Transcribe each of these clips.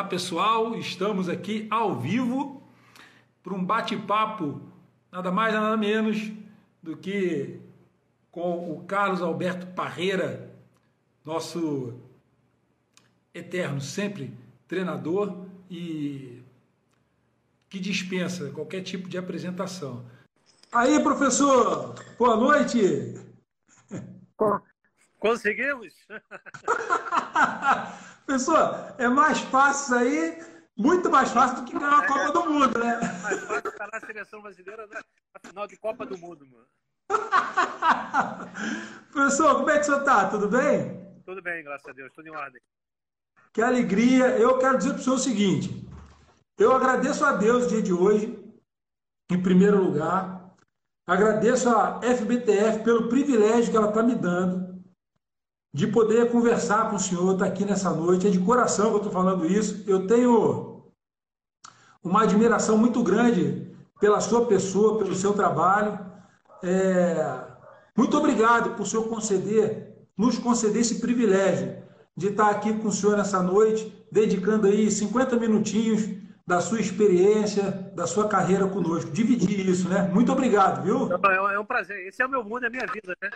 Olá pessoal, estamos aqui ao vivo para um bate-papo, nada mais nada menos do que com o Carlos Alberto Parreira, nosso eterno sempre treinador e que dispensa qualquer tipo de apresentação. Aí, professor, boa noite. Conseguimos? Pessoal, é mais fácil aí, muito mais fácil do que ganhar a Copa do Mundo, né? É mais fácil estar na seleção brasileira na final de Copa do Mundo, mano. Professor, como é que o senhor está? Tudo bem? Tudo bem, graças a Deus, tudo em ordem. Que alegria. Eu quero dizer para o senhor o seguinte: eu agradeço a Deus o dia de hoje, em primeiro lugar. Agradeço a FBTF pelo privilégio que ela está me dando de poder conversar com o senhor, estar tá aqui nessa noite. É de coração que eu estou falando isso. Eu tenho uma admiração muito grande pela sua pessoa, pelo seu trabalho. É... Muito obrigado por senhor conceder, nos conceder esse privilégio de estar aqui com o senhor nessa noite, dedicando aí 50 minutinhos da sua experiência, da sua carreira conosco. Dividir isso, né? Muito obrigado, viu? É, é um prazer. Esse é o meu mundo, é a minha vida, né?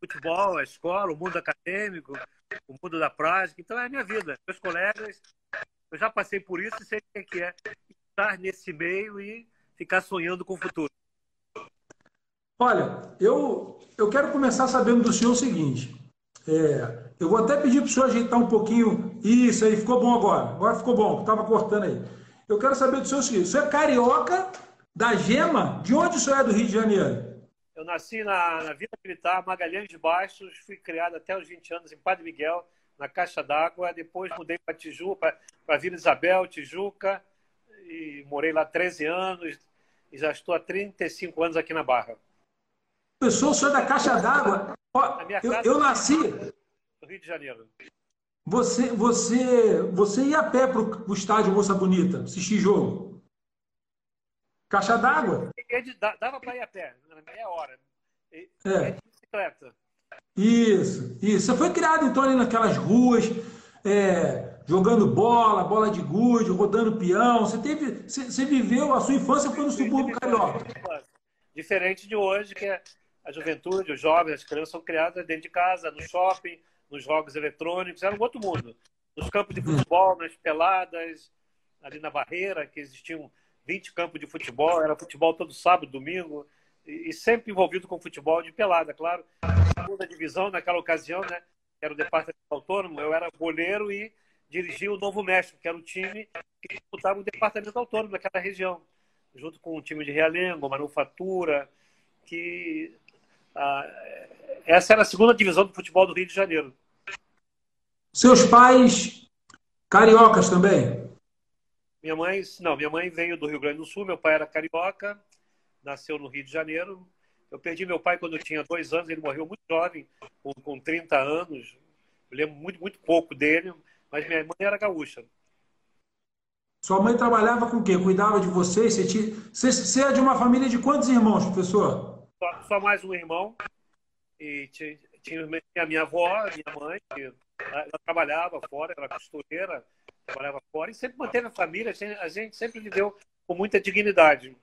Futebol, a escola, o mundo acadêmico, o mundo da prática. Então é a minha vida. Meus colegas, eu já passei por isso e sei o que é estar nesse meio e ficar sonhando com o futuro. Olha, eu, eu quero começar sabendo do senhor o seguinte. É, eu vou até pedir para o senhor ajeitar um pouquinho. Isso aí, ficou bom agora. Agora ficou bom, estava cortando aí. Eu quero saber do senhor o seguinte: o senhor é carioca da Gema? De onde o senhor é do Rio de Janeiro? Eu nasci na, na Vila Militar, Magalhães de Bastos, fui criado até os 20 anos em Padre Miguel, na Caixa d'Água. Depois mudei para Tijuca, para Vila Isabel, Tijuca, e morei lá 13 anos e já estou há 35 anos aqui na Barra. O senhor é da Caixa d'Água? Eu, eu nasci. No Rio de Janeiro. Você, você, você ia a pé para o estádio Moça Bonita, assistir jogo? Caixa d'água? Dava para ir a pé, meia hora. É. De bicicleta. Isso, isso. Você foi criado então ali naquelas ruas, é, jogando bola, bola de gude, rodando peão. Você teve, você, você viveu a sua infância foi no subúrbio carioca. Diferente de hoje, que é a juventude, os jovens, as crianças são criadas dentro de casa, no shopping, nos jogos eletrônicos, era um outro mundo. Nos campos de futebol, nas peladas, ali na barreira, que existiam 20 campos de futebol, era futebol todo sábado, domingo, e, e sempre envolvido com futebol de pelada, claro. Segunda divisão, naquela ocasião, né? Era o departamento autônomo, eu era goleiro e dirigia o Novo México, que era o time que disputava o departamento autônomo daquela região, junto com o time de Realengo, Manufatura, que ah, essa era a segunda divisão do futebol do Rio de Janeiro. Seus pais cariocas também? Minha mãe, não, minha mãe veio do Rio Grande do Sul, meu pai era carioca, nasceu no Rio de Janeiro. Eu perdi meu pai quando eu tinha dois anos, ele morreu muito jovem, com, com 30 anos. Eu lembro muito, muito pouco dele, mas minha mãe era gaúcha. Sua mãe trabalhava com o quê? Cuidava de você? Você, tinha... você, você é de uma família de quantos irmãos, professor? Só, só mais um irmão. E tinha, tinha a minha avó, minha mãe, que ela trabalhava fora, era costureira, trabalhava fora e sempre manteve a família. A gente sempre viveu com muita dignidade.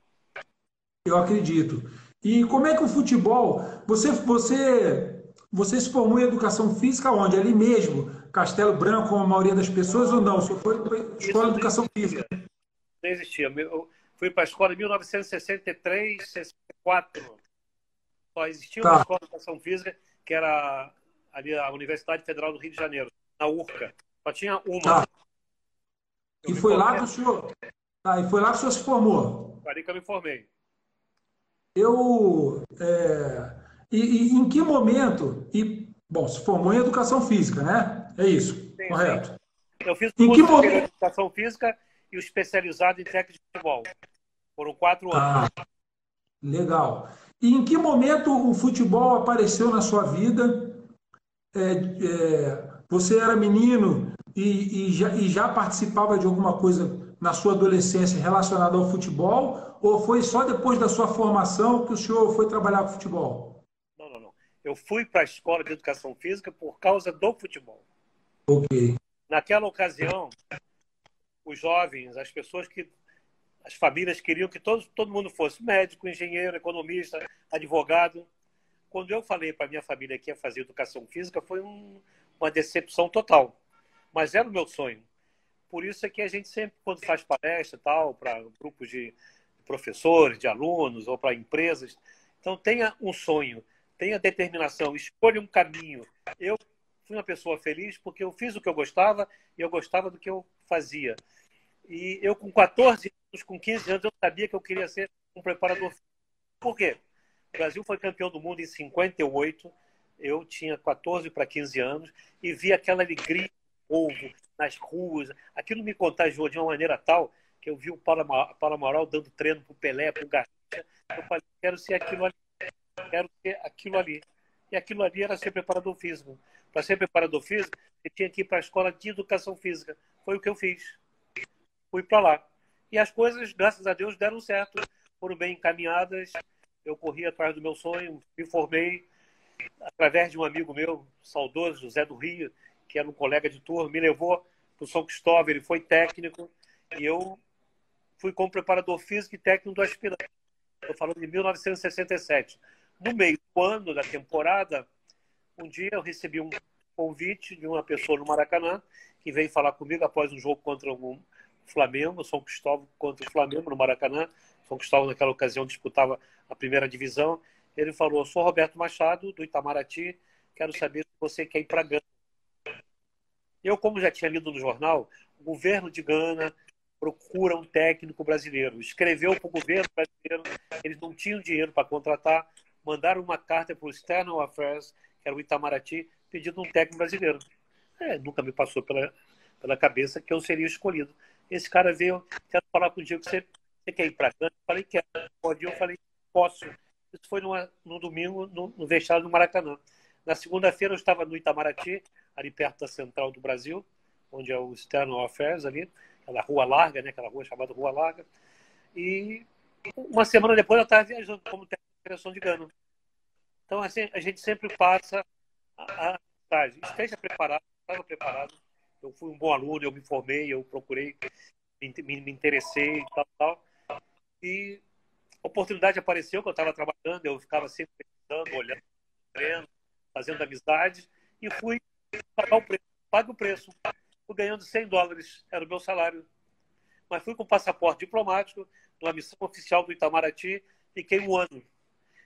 Eu acredito. E como é que o futebol. Você, você, você se formou em educação física onde? Ali mesmo? Castelo Branco, como a maioria das pessoas, ou não? Você foi para a escola de educação física? Não existia. Eu fui para a escola em 1963, 64. Só existia tá. uma escola de educação física, que era ali a Universidade Federal do Rio de Janeiro, na URCA. Só tinha uma. Tá. E foi lá que o senhor. Tá, e foi lá que o senhor se formou? Ali que eu me formei. Eu. É... E, e, em que momento? E, bom, se formou em educação física, né? É isso, sim, correto? Sim. Eu fiz em que momento? educação física e o especializado em técnica de futebol. Foram quatro anos. Ah, legal. E em que momento o futebol apareceu na sua vida? É, é, você era menino e, e, já, e já participava de alguma coisa na sua adolescência relacionada ao futebol? Ou foi só depois da sua formação que o senhor foi trabalhar com futebol? Não, não, não. Eu fui para a escola de educação física por causa do futebol. Ok. Naquela ocasião, os jovens, as pessoas que as famílias queriam que todo, todo mundo fosse médico, engenheiro, economista, advogado. Quando eu falei para minha família que ia fazer educação física, foi um, uma decepção total. Mas era o meu sonho. Por isso é que a gente sempre, quando faz palestra tal, para grupos de professores, de alunos ou para empresas, então tenha um sonho, tenha determinação, escolha um caminho. Eu fui uma pessoa feliz porque eu fiz o que eu gostava e eu gostava do que eu fazia. E eu, com 14 anos, com 15 anos, eu sabia que eu queria ser um preparador físico. Por quê? O Brasil foi campeão do mundo em 58, eu tinha 14 para 15 anos e vi aquela alegria povo nas ruas. Aquilo me contagiou de uma maneira tal que eu vi o Paulo Amaral dando treino para o Pelé, para o Garcia. Eu falei, quero ser aquilo ali. Quero ser aquilo ali. E aquilo ali era ser preparador físico. Para ser preparador físico, eu tinha que ir para a escola de educação física. Foi o que eu fiz. Fui para lá. E as coisas, graças a Deus, deram certo. Foram bem encaminhadas. Eu corri atrás do meu sonho, me formei através de um amigo meu, saudoso, José do Rio, que era um colega de turma, me levou para o São Cristóvão, ele foi técnico, e eu fui como preparador físico e técnico do aspirante. Estou falando de 1967. No meio do ano da temporada, um dia eu recebi um convite de uma pessoa no Maracanã que veio falar comigo após um jogo contra o Flamengo, São Cristóvão contra o Flamengo no Maracanã. São Cristóvão naquela ocasião disputava a primeira divisão. Ele falou: "Eu sou Roberto Machado do Itamaraty, quero saber se você quer ir para Gana". Eu, como já tinha lido no jornal, o governo de Gana procura um técnico brasileiro. Escreveu para o governo brasileiro, eles não tinham dinheiro para contratar, mandaram uma carta para o External Affairs, que era o Itamaraty, pedindo um técnico brasileiro. É, nunca me passou pela, pela cabeça que eu seria escolhido. Esse cara veio, quero falar contigo, você, você quer ir para Gana? Eu falei, quero. Pode? Eu falei, posso. Isso foi numa, no domingo, no, no vestiário do Maracanã. Na segunda-feira eu estava no Itamaraty, ali perto da Central do Brasil, onde é o External Affairs ali, aquela rua larga, né? aquela rua chamada Rua Larga. E uma semana depois eu estava viajando como técnico de Gana. Então, assim, a gente sempre passa a mensagem. Esteja preparado, estava preparado. Eu fui um bom aluno, eu me formei, eu procurei, me, me interessei e tal, tal. E a oportunidade apareceu que eu estava trabalhando, eu ficava sempre pensando, olhando, treino, fazendo amizade, e fui pagar o preço. Pague o preço. Fui ganhando 100 dólares, era o meu salário. Mas fui com passaporte diplomático, numa missão oficial do Itamaraty, fiquei um ano.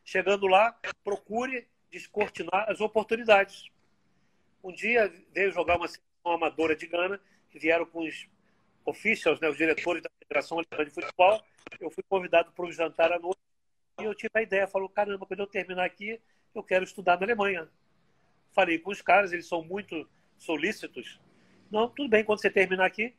Chegando lá, procure descortinar as oportunidades. Um dia veio jogar uma seleção amadora de Gana, que vieram com os officials, né, os diretores da Federação Alemã de Futebol. Eu fui convidado para um jantar à noite e eu tive a ideia, falou, caramba, quando eu terminar aqui, eu quero estudar na Alemanha. Falei com os caras, eles são muito solícitos. Não, tudo bem, quando você terminar aqui,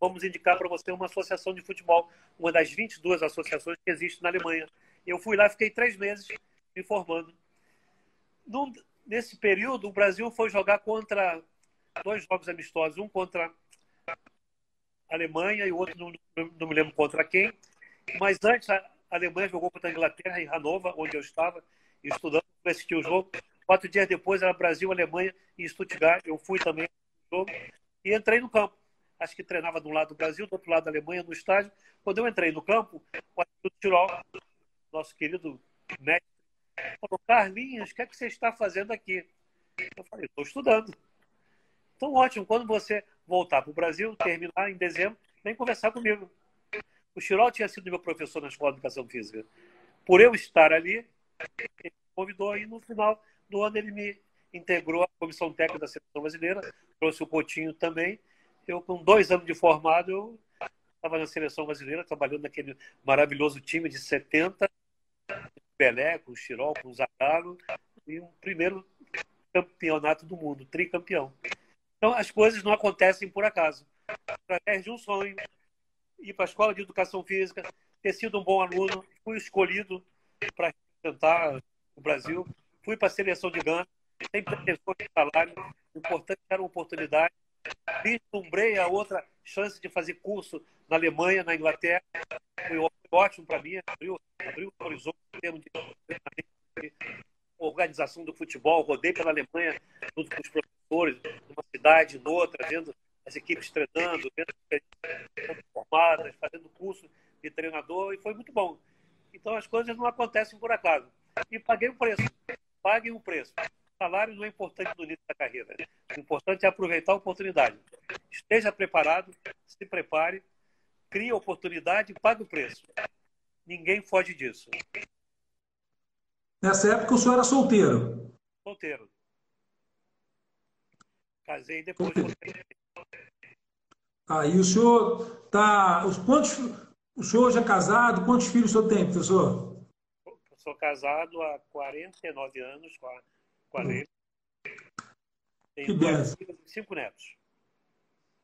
vamos indicar para você uma associação de futebol, uma das 22 associações que existe na Alemanha. Eu fui lá, fiquei três meses me formando. Num, nesse período, o Brasil foi jogar contra dois jogos amistosos, um contra a Alemanha e o outro, não, não me lembro contra quem. Mas antes, a Alemanha jogou contra a Inglaterra em Hannover, onde eu estava estudando, para assistir o jogo. Quatro dias depois era Brasil, Alemanha e Stuttgart. Eu fui também jogo e entrei no campo. Acho que treinava de um lado do Brasil, do outro lado da Alemanha, no estádio. Quando eu entrei no campo, o Arthur Tirol, nosso querido mestre, falou: Carlinhos, o que é que você está fazendo aqui? Eu falei: estou estudando. Então, ótimo. Quando você voltar para o Brasil, terminar em dezembro, vem conversar comigo. O Chirol tinha sido meu professor na Escola de Educação Física. Por eu estar ali, ele me convidou e no final do ano ele me integrou à comissão técnica da seleção brasileira, trouxe o Coutinho também. Eu, com dois anos de formado, eu estava na seleção brasileira, trabalhando naquele maravilhoso time de 70, Pelé, com o Chirol, com o Zagallo, e um primeiro campeonato do mundo, tricampeão. Então, as coisas não acontecem por acaso. Através de um sonho, ir para a escola de educação física, ter sido um bom aluno, fui escolhido para representar o Brasil fui para a seleção de Gana, sem pretensões de salário, o importante era uma oportunidade. Vislumbrei a outra chance de fazer curso na Alemanha, na Inglaterra. Foi ótimo para mim, abriu, abriu o horizonte em termos de organização do futebol. Rodei pela Alemanha junto com os professores, numa cidade, noutra, vendo as equipes treinando, formadas, fazendo curso de treinador, e foi muito bom. Então as coisas não acontecem por acaso. E paguei o preço. Paguem o preço. O salário não é importante no início da carreira. O importante é aproveitar a oportunidade. Esteja preparado, se prepare, crie a oportunidade e pague o preço. Ninguém foge disso. Nessa época o senhor era solteiro? Solteiro. Casei depois. Aí o senhor tá. Quantos, o senhor já é casado? Quantos filhos o senhor tem, professor? Sou casado há 49 anos com a, com a hum. Tenho filhos e cinco netos.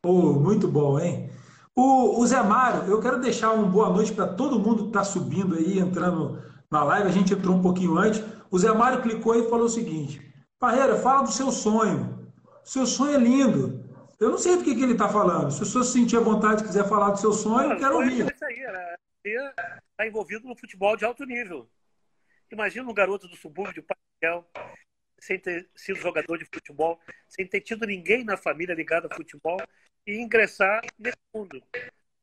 Oh, muito bom, hein? O, o Zé Mário, eu quero deixar uma boa noite para todo mundo que está subindo aí, entrando na live. A gente entrou um pouquinho antes. O Zé Mário clicou e falou o seguinte: Parreira, fala do seu sonho. Seu sonho é lindo. Eu não sei do que, que ele está falando. Se o senhor se sentir à vontade e quiser falar do seu sonho, eu quero ouvir. Isso aí, era está envolvido no futebol de alto nível. Imagina um garoto do subúrbio de Pastel, sem ter sido jogador de futebol, sem ter tido ninguém na família ligado a futebol, e ingressar nesse mundo.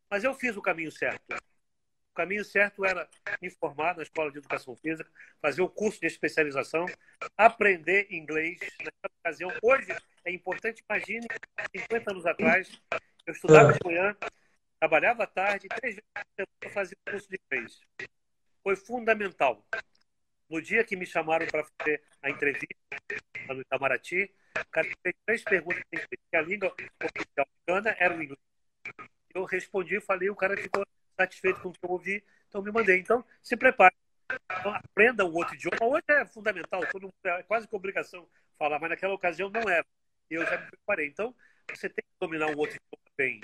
Mas eu fiz o caminho certo. O caminho certo era me formar na escola de educação física, fazer o curso de especialização, aprender inglês. Naquela ocasião, hoje é importante, imagine, 50 anos atrás, eu estudava de manhã, trabalhava à tarde, três vezes para fazer o curso de inglês. Foi fundamental. No dia que me chamaram para fazer a entrevista no Itamaraty, o cara fez três perguntas em inglês. A língua oficial americana era o inglês. Eu respondi e falei, o cara ficou satisfeito com o que eu ouvi, então me mandei. Então, se prepare. Então, aprenda um outro idioma. Hoje é fundamental, todo é quase que obrigação falar, mas naquela ocasião não era. Eu já me preparei. Então, você tem que dominar um outro idioma bem.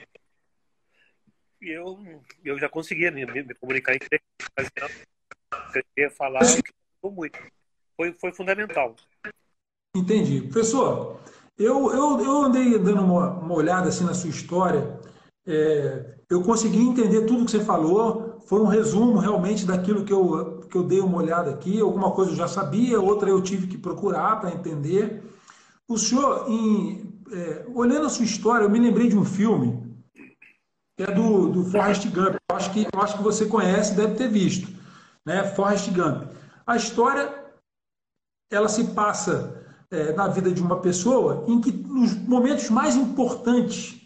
E eu, eu já conseguia me, me, comunicar em inglês, falar, muito. Foi, foi fundamental. Entendi. Professor, eu, eu, eu andei dando uma, uma olhada assim na sua história, é, eu consegui entender tudo que você falou, foi um resumo realmente daquilo que eu, que eu dei uma olhada aqui, alguma coisa eu já sabia, outra eu tive que procurar para entender. O senhor, em, é, olhando a sua história, eu me lembrei de um filme, que é do, do Forrest Gump, eu acho, que, eu acho que você conhece, deve ter visto, né? Forrest Gump. A história, ela se passa é, na vida de uma pessoa em que nos momentos mais importantes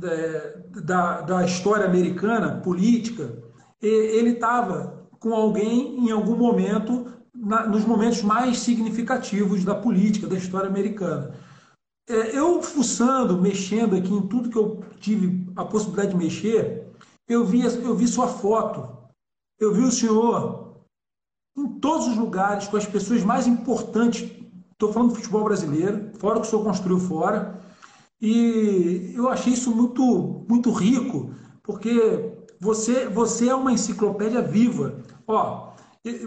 é, da, da história americana, política, ele estava com alguém em algum momento, na, nos momentos mais significativos da política, da história americana. É, eu fuçando, mexendo aqui em tudo que eu tive a possibilidade de mexer, eu vi, eu vi sua foto, eu vi o senhor em todos os lugares, com as pessoas mais importantes Estou falando do futebol brasileiro, fora o que o senhor construiu fora. E eu achei isso muito, muito rico, porque você, você é uma enciclopédia viva. Ó,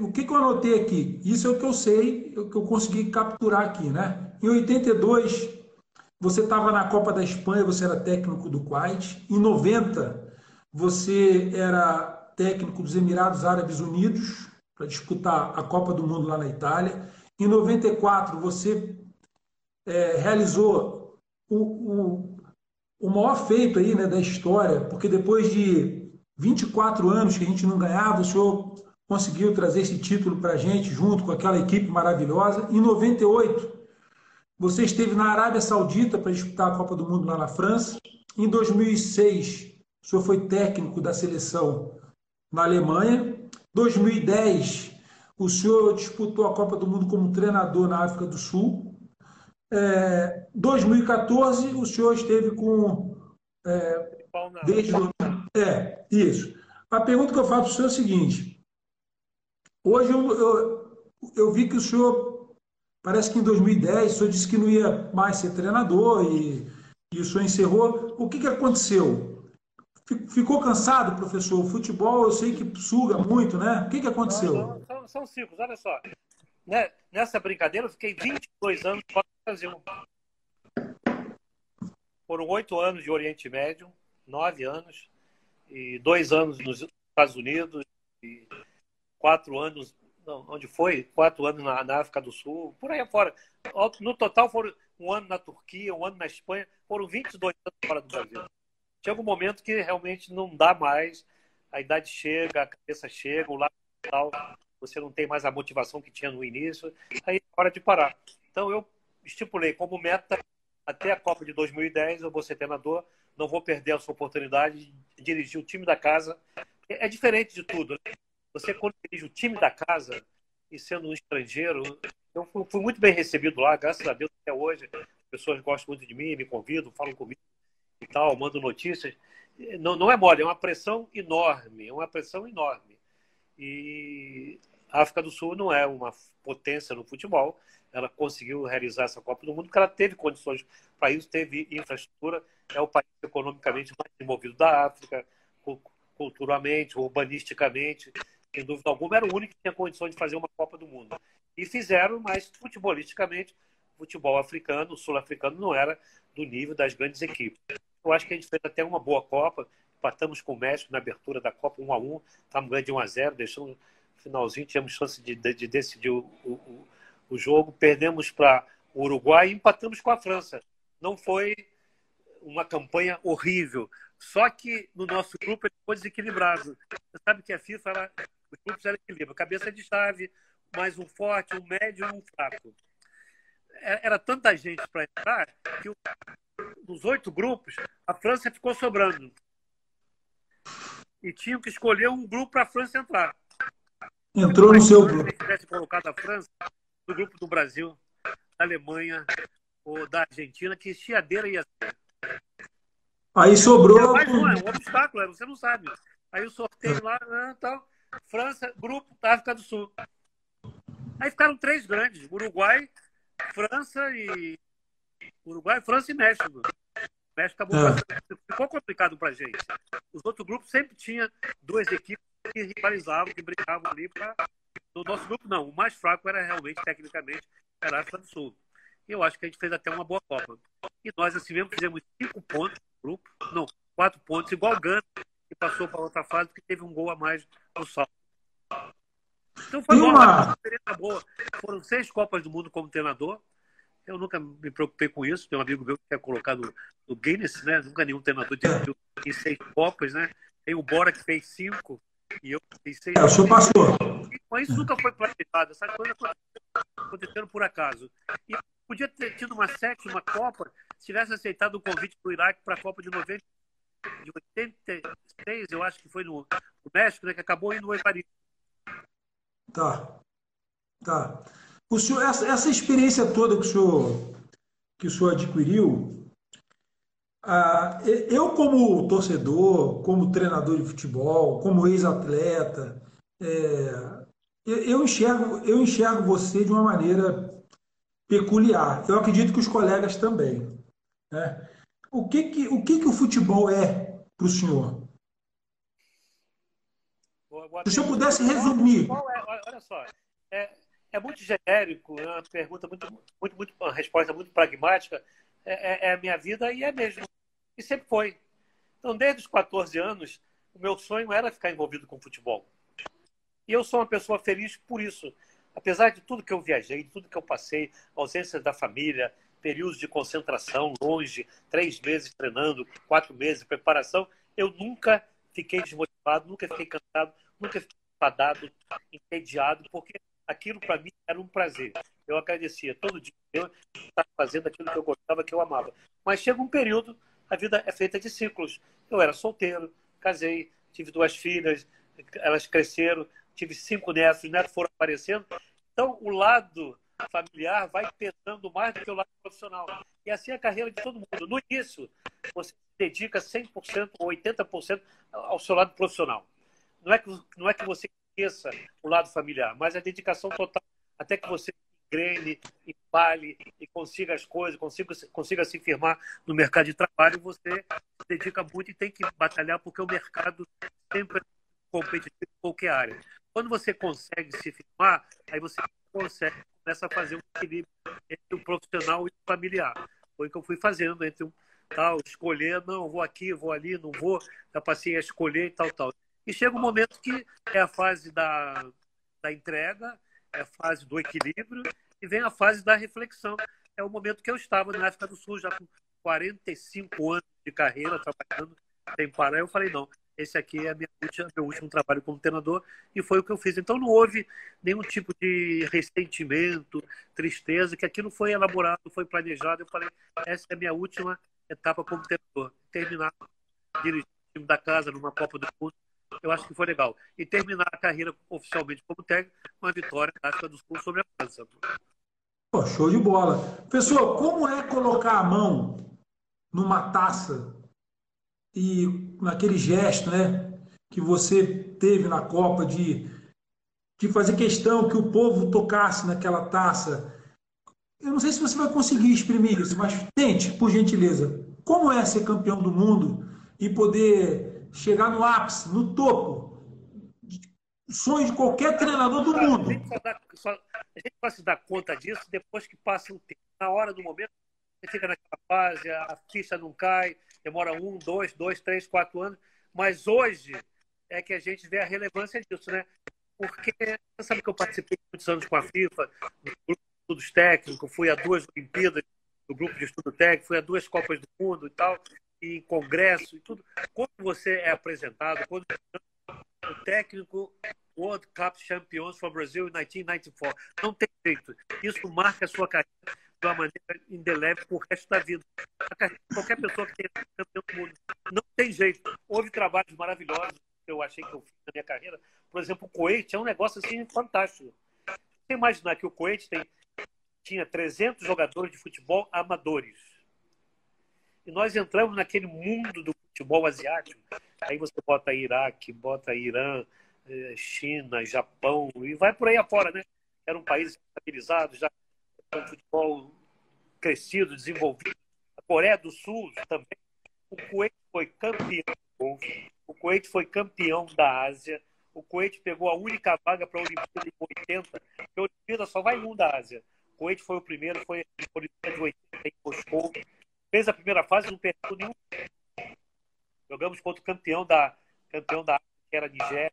o que, que eu anotei aqui? Isso é o que eu sei, o que eu consegui capturar aqui, né? Em 82, você estava na Copa da Espanha, você era técnico do Kuwait. Em 90, você era técnico dos Emirados Árabes Unidos para disputar a Copa do Mundo lá na Itália. Em 94, você é, realizou o, o, o maior feito aí, né, da história, porque depois de 24 anos que a gente não ganhava, o senhor conseguiu trazer esse título para a gente, junto com aquela equipe maravilhosa. Em 98, você esteve na Arábia Saudita para disputar a Copa do Mundo lá na França. Em 2006, o senhor foi técnico da seleção na Alemanha. 2010, o senhor disputou a Copa do Mundo como treinador na África do Sul. É, 2014, o senhor esteve com. É, desde, é, isso. A pergunta que eu faço para o senhor é a seguinte: hoje eu, eu, eu vi que o senhor, parece que em 2010, o senhor disse que não ia mais ser treinador e, e o senhor encerrou. O que, que aconteceu? Ficou cansado, professor? O futebol eu sei que suga muito, né? O que, que aconteceu? Não, são, são ciclos, olha só. Né, nessa brincadeira eu fiquei 22 anos fora do Brasil. Foram oito anos de Oriente Médio, nove anos, e dois anos nos Estados Unidos, e quatro anos, não, onde foi? Quatro anos na, na África do Sul, por aí afora. No total foram um ano na Turquia, um ano na Espanha, foram 22 anos fora do Brasil. Chega um momento que realmente não dá mais, a idade chega, a cabeça chega, o lado mental, você não tem mais a motivação que tinha no início, aí é hora de parar. Então eu estipulei como meta até a Copa de 2010 eu vou ser treinador, não vou perder essa oportunidade de dirigir o time da casa. É diferente de tudo. Né? Você quando dirige o time da casa e sendo um estrangeiro, eu fui muito bem recebido lá, graças a Deus até hoje. As pessoas gostam muito de mim, me convidam, falam comigo tal, mandam notícias. Não, não é mole, é uma pressão enorme, é uma pressão enorme. E a África do Sul não é uma potência no futebol, ela conseguiu realizar essa Copa do Mundo porque ela teve condições para isso, teve infraestrutura, é o país economicamente mais desenvolvido da África, culturalmente, urbanisticamente, sem dúvida alguma, era o único que tinha condições de fazer uma Copa do Mundo. E fizeram, mas futebolisticamente, o futebol africano, sul-africano, não era do nível das grandes equipes. Eu acho que a gente fez até uma boa Copa, empatamos com o México na abertura da Copa 1 a 1 estávamos ganhando de 1 a 0 deixando no finalzinho, tínhamos chance de, de, de decidir o, o, o jogo, perdemos para o Uruguai e empatamos com a França. Não foi uma campanha horrível, só que no nosso grupo ele foi desequilibrado. Você sabe que a FIFA, ela, os grupos eram equilíbrio, cabeça de chave, mais um forte, um médio um fraco. É, era tanta gente para entrar que o, dos oito grupos, a França ficou sobrando. E tinham que escolher um grupo para a França entrar. Entrou no seu grupo. Se tivesse colocado a França no grupo do Brasil, da Alemanha ou da Argentina, que chiadeira ia ser. Aí sobrou. Mas não, é um obstáculo, você não sabe. Aí o sorteio lá, tal, França, grupo África do Sul. Aí ficaram três grandes: Uruguai, França e. Uruguai, França e México. O México acabou é. ficou complicado pra gente. Os outros grupos sempre tinha duas equipes que rivalizavam, que brigavam ali para. No nosso grupo, não. O mais fraco era realmente, tecnicamente, a África do Sul. E eu acho que a gente fez até uma boa Copa. E nós, assim mesmo, fizemos cinco pontos grupo. Não, quatro pontos, igual o Gana, que passou para outra fase, porque teve um gol a mais no salto. Então foi uma experiência boa. Foram seis Copas do Mundo como treinador. Eu nunca me preocupei com isso. Tem um amigo meu que é colocado no Guinness, né? Nunca nenhum treinador dirigiu em seis Copas, né? Tem o Bora que fez cinco e eu fiz seis. É, o senhor passou. Mas isso nunca foi planejado. Essas coisas aconteceram por acaso. E podia ter tido uma sétima Copa se tivesse aceitado o convite do Iraque para a Copa de 90, de 86, eu acho que foi no, no México, né, que acabou indo ao Paris. Tá. Tá. O senhor, essa, essa experiência toda que o senhor, que o senhor adquiriu, ah, eu como torcedor, como treinador de futebol, como ex-atleta, é, eu enxergo, eu enxergo você de uma maneira peculiar. Eu acredito que os colegas também. Né? O, que, que, o que, que o futebol é para o senhor? Se o senhor pudesse resumir. É, olha só, é, é muito genérico, é uma pergunta muito, muito, muito, uma resposta muito pragmática. É, é, é, a minha vida e é mesmo. E sempre foi. Então, desde os 14 anos, o meu sonho era ficar envolvido com futebol. E eu sou uma pessoa feliz por isso. Apesar de tudo que eu viajei, de tudo que eu passei, ausência da família, períodos de concentração longe, três meses treinando, quatro meses de preparação, eu nunca fiquei desmotivado, nunca fiquei cansado, nunca fiquei enfadado, entediado, porque aquilo para mim era um prazer. Eu agradecia todo dia eu estar fazendo aquilo que eu gostava, que eu amava. Mas chega um período, a vida é feita de ciclos. Eu era solteiro, casei, tive duas filhas, elas cresceram, tive cinco netos, os netos foram aparecendo. Então, o lado familiar vai pesando mais do que o lado profissional. E assim é a carreira de todo mundo. No início, você se dedica 100% ou 80% ao seu lado profissional. Não é que, não é que você esqueça o lado familiar, mas a dedicação total até que você engrene, empale e consiga as coisas, consiga, consiga se firmar no mercado de trabalho, você se dedica muito e tem que batalhar porque o mercado sempre é competitivo em qualquer área. Quando você consegue se firmar, aí você consegue começa a fazer um equilíbrio entre o profissional e o familiar. Foi o que eu fui fazendo entre um tal, escolher, não, vou aqui, vou ali, não vou, já passei a escolher e tal, tal. E chega um momento que é a fase da, da entrega, é a fase do equilíbrio e vem a fase da reflexão. É o momento que eu estava na África do Sul, já com 45 anos de carreira, trabalhando sem parar. Eu falei, não, esse aqui é última, meu último trabalho como treinador e foi o que eu fiz. Então não houve nenhum tipo de ressentimento, tristeza, que aquilo foi elaborado, foi planejado. Eu falei, essa é a minha última etapa como treinador. Terminar dirigindo o time da casa numa Copa do Mundo, eu acho que foi legal. E terminar a carreira oficialmente como técnico, uma vitória na África do Sul sobre a França. Pô, show de bola. Pessoal, como é colocar a mão numa taça e naquele gesto, né, que você teve na Copa de, de fazer questão que o povo tocasse naquela taça? Eu não sei se você vai conseguir exprimir isso, mas tente, por gentileza. Como é ser campeão do mundo e poder chegar no ápice, no topo sonho de qualquer treinador do mundo. A gente, dá, só, a gente vai se dar conta disso depois que passa um tempo. Na hora do momento, você fica naquela fase, a ficha não cai, demora um, dois, dois, três, quatro anos. Mas hoje é que a gente vê a relevância disso, né? Porque você sabe que eu participei muitos anos com a FIFA, no grupo de estudos técnicos, fui a duas Olimpíadas do grupo de estudo técnico, fui a duas Copas do Mundo e tal, em congresso e tudo. Quando você é apresentado, quando o técnico World Cup Champions for Brazil em 1994. Não tem jeito. Isso marca a sua carreira de uma maneira indelével o resto da vida. Qualquer pessoa que tenha campeão do mundo. Não tem jeito. Houve trabalhos maravilhosos que eu achei que eu fiz na minha carreira. Por exemplo, o Kuwait é um negócio assim fantástico. Você imaginar que o Kuwait tem, tinha 300 jogadores de futebol amadores. E nós entramos naquele mundo do futebol asiático. Aí você bota Iraque, bota Irã, eh, China, Japão, e vai por aí afora, né? Eram países estabilizados, já com futebol crescido, desenvolvido. A Coreia do Sul também. O Kuwait foi campeão O Kuwait foi campeão da Ásia. O Kuwait pegou a única vaga para a Olimpíada em 80. a Olimpíada só vai um da Ásia. O Kuwait foi o primeiro, foi a Olimpíada de 80 em Moscou. Fez a primeira fase, não perdeu nenhum. Jogamos contra o campeão da, campeão da que era a Nigéria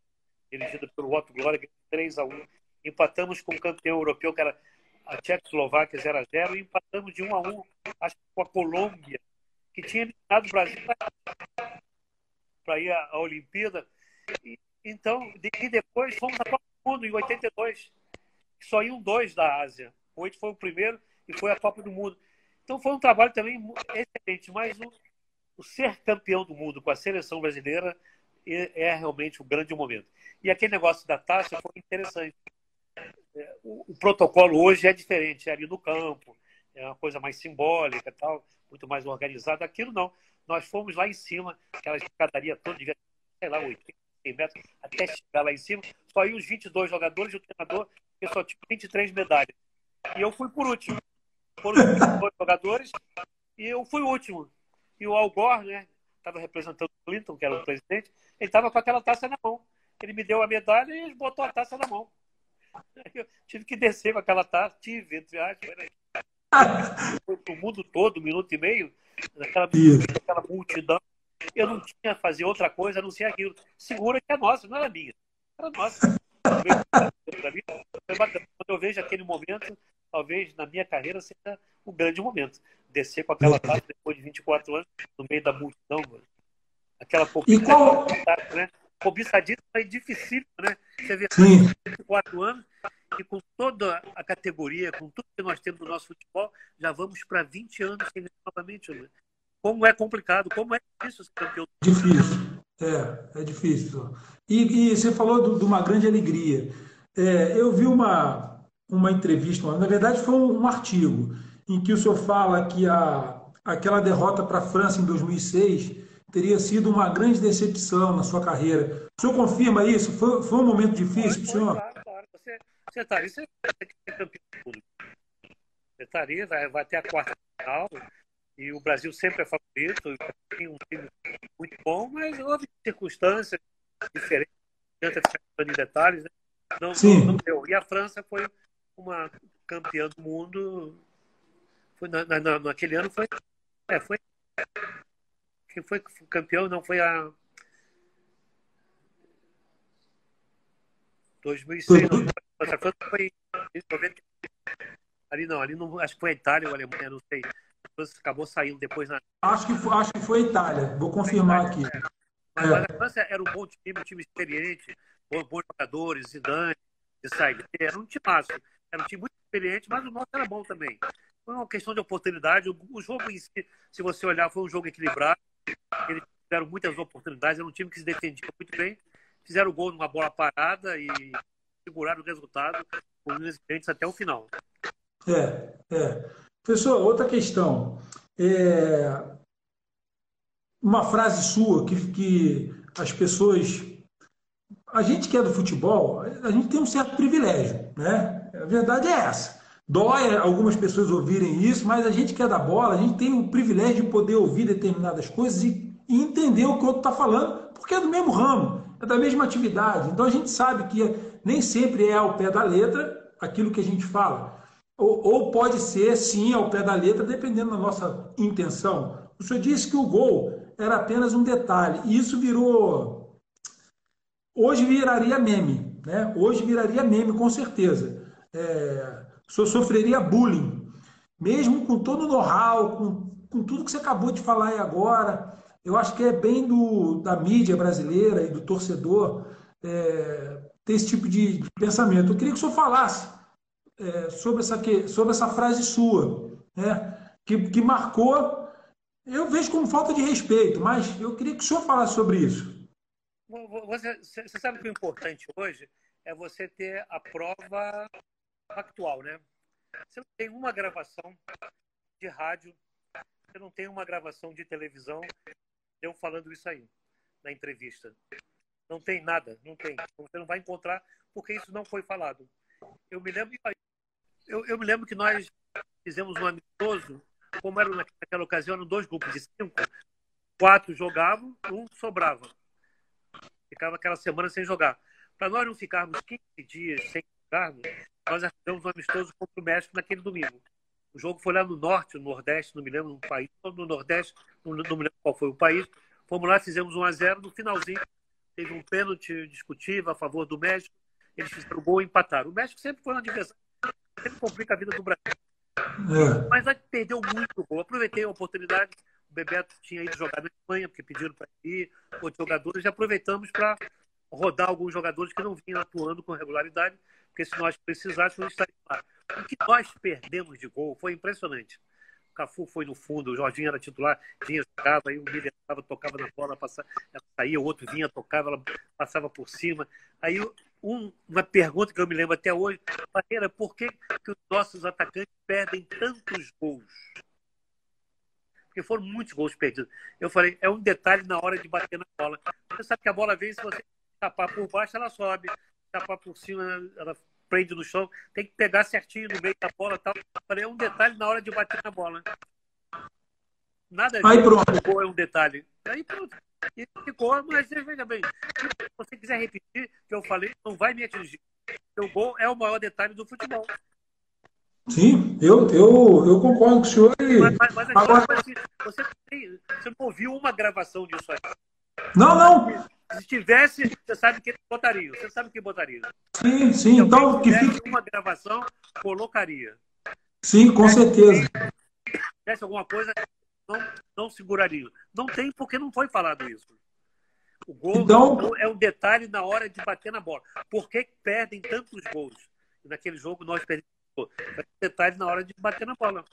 dirigida pelo Otto Glória, 3 a 1 Empatamos com o campeão europeu, que era a Tchecoslováquia 0 a 0 e empatamos de 1 a 1 acho com a Colômbia, que tinha eliminado o Brasil para ir à, à Olimpíada. E, então, e depois fomos a Copa do Mundo em 82, que só iam dois da Ásia. Oito foi o primeiro e foi a Copa do Mundo. Então foi um trabalho também excelente, mas o, o ser campeão do mundo com a seleção brasileira é realmente um grande momento. E aquele negócio da taxa foi interessante. É, o, o protocolo hoje é diferente, é ali no campo, é uma coisa mais simbólica, tal, muito mais organizada. Aquilo não. Nós fomos lá em cima, aquela escadaria toda, devia, sei lá, 80, 100 metros, até chegar lá em cima. Só iam os 22 jogadores e o treinador, que só tinha 23 medalhas. E eu fui por último. Foram os 22 jogadores e eu fui o último. E o Al Gore, né, estava representando o Clinton, que era o presidente, ele estava com aquela taça na mão. Ele me deu a medalha e botou a taça na mão. Eu tive que descer com aquela taça, tive, entre aspas. Né? O mundo todo, um minuto e meio, naquela multidão. Eu não tinha que fazer outra coisa a não ser aquilo. Segura que é nossa, não era minha. Era nossa. Quando eu vejo aquele momento, talvez na minha carreira seja um grande momento. Descer com aquela taça depois de 24 anos, no meio da multidão. Aquela e qual... né? cobiçadíssimo é difícil, né? Você vê Sim. 24 anos e com toda a categoria, com tudo que nós temos no nosso futebol, já vamos para 20 anos sem novamente. Né? Como é complicado, como é difícil ser campeão. Difícil, é, é difícil. E, e você falou de uma grande alegria. É, eu vi uma, uma entrevista, na verdade foi um, artigo, em que o senhor fala que a, aquela derrota para a França em 2006 teria sido uma grande decepção na sua carreira. O senhor confirma isso? Foi, foi um momento difícil para o senhor? Claro, claro. Você, você está ali, você é campeão do mundo. Você está ali, vai, vai ter a quarta final, e o Brasil sempre é favorito, tem um time muito bom, mas houve circunstâncias diferentes, adianta ficar em detalhes, né? não, Sim. não, deu. E a França foi uma campeã do mundo, foi na, na, naquele ano foi, é, foi quem foi campeão não foi a 2006, não, foi, foi Ali não, ali não, acho que foi a Itália ou a Alemanha, não sei. Acabou saindo depois na. Acho que foi, acho que foi a Itália, vou confirmar aqui. Mas, é. a França era um bom time, um time experiente, bons jogadores, Zidane, de sair. Era um time massa. Era um time muito experiente, mas o nosso era bom também. Foi uma questão de oportunidade. O, jogo em si, se você olhar, foi um jogo equilibrado. Eles tiveram muitas oportunidades. Era um time que se defendia muito bem. Fizeram o gol numa bola parada e seguraram o resultado com os até o final. É, é. Professor, outra questão. É... Uma frase sua que, que as pessoas. A gente que é do futebol, a gente tem um certo privilégio, né? A verdade é essa. Dói algumas pessoas ouvirem isso, mas a gente que é da bola, a gente tem o privilégio de poder ouvir determinadas coisas e, entender o que o outro está falando, porque é do mesmo ramo, é da mesma atividade. Então a gente sabe que nem sempre é ao pé da letra aquilo que a gente fala. Ou, ou pode ser, sim, ao pé da letra, dependendo da nossa intenção. O senhor disse que o gol era apenas um detalhe, e isso virou. Hoje viraria meme, né? Hoje viraria meme, com certeza. É... Sofreria bullying, mesmo com todo o know-how, com, com tudo que você acabou de falar aí agora. Eu acho que é bem do, da mídia brasileira e do torcedor é, ter esse tipo de, de pensamento. Eu queria que o senhor falasse é, sobre, essa, sobre essa frase sua, né, que, que marcou. Eu vejo como falta de respeito, mas eu queria que o senhor falasse sobre isso. Você, você sabe que o importante hoje é você ter a prova factual, né? Você não tem uma gravação de rádio, você não tem uma gravação de televisão, eu falando isso aí na entrevista. Não tem nada, não tem. Você não vai encontrar porque isso não foi falado. Eu me lembro eu, eu me lembro que nós fizemos um amistoso, como era naquela ocasião, eram dois grupos de cinco, quatro jogavam, um sobrava. Ficava aquela semana sem jogar. Para nós não ficarmos 15 dias sem jogarmos, nós fizemos um amistoso contra o México naquele domingo. O jogo foi lá no norte, no nordeste, não me lembro no país, no nordeste, não, não me lembro qual foi o país. Fomos lá, fizemos 1 a 0 no finalzinho, teve um pênalti discutível a favor do México. Eles fizeram o gol e empataram. O México sempre foi um adversário sempre complica a vida do Brasil. É. Mas a gente perdeu muito gol. Aproveitei a oportunidade. O Bebeto tinha ido jogar na Espanha, porque pediram para ir, outros jogadores, e aproveitamos para rodar alguns jogadores que não vinham atuando com regularidade, porque se nós precisássemos, estaria lá. O que nós perdemos de gol foi impressionante. O Cafu foi no fundo, o Jorginho era titular, vinha, jogava, aí o Miller tocava na bola, saía, o outro vinha, tocava, ela passava por cima. Aí um, uma pergunta que eu me lembro até hoje, Barreira, por que, que os nossos atacantes perdem tantos gols? Porque foram muitos gols perdidos. Eu falei, é um detalhe na hora de bater na bola. Você sabe que a bola vem, se você tapar por baixo, ela sobe. Tapar por cima, ela prende no chão. Tem que pegar certinho no meio da bola tal. Falei, é um detalhe na hora de bater na bola. Nada Aí, pronto. é um detalhe. Aí pronto. E ficou, mas veja bem, se você quiser repetir o que eu falei, não vai me atingir. O gol é o maior detalhe do futebol. Sim, eu, eu, eu concordo com o senhor. E... Mas, mas, mas Agora... você, você não ouviu uma gravação disso aí. Não, não. Se tivesse, você sabe que botaria. Você sabe que botaria. Sim, sim. Então, que fique... uma gravação, colocaria. Sim, com certeza. Se tivesse alguma coisa, não, não seguraria. Não tem porque não foi falado isso. O gol então... é um detalhe na hora de bater na bola. Por que perdem tantos gols? Naquele jogo nós perdemos gols. É um detalhe na hora de bater na bola.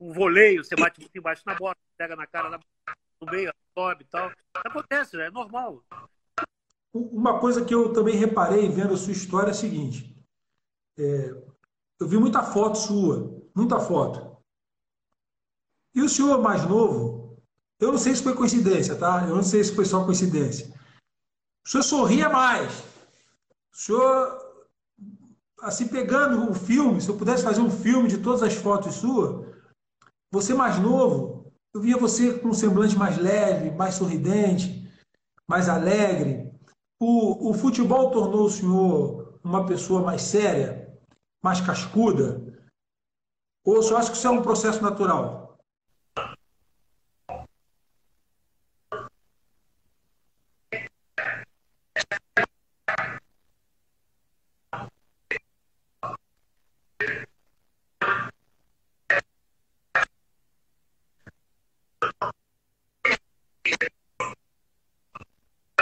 Um voleio, você bate muito embaixo na bola, pega na cara no meio, sobe e tal. Acontece, né? é normal. Uma coisa que eu também reparei vendo a sua história é a seguinte. É, eu vi muita foto sua, muita foto. E o senhor mais novo, eu não sei se foi coincidência, tá? Eu não sei se foi só coincidência. O senhor sorria mais. O senhor, assim, pegando o filme, se eu pudesse fazer um filme de todas as fotos suas, você mais novo, eu via você com um semblante mais leve, mais sorridente, mais alegre. O, o futebol tornou o senhor uma pessoa mais séria, mais cascuda? Ou o senhor acha que isso é um processo natural?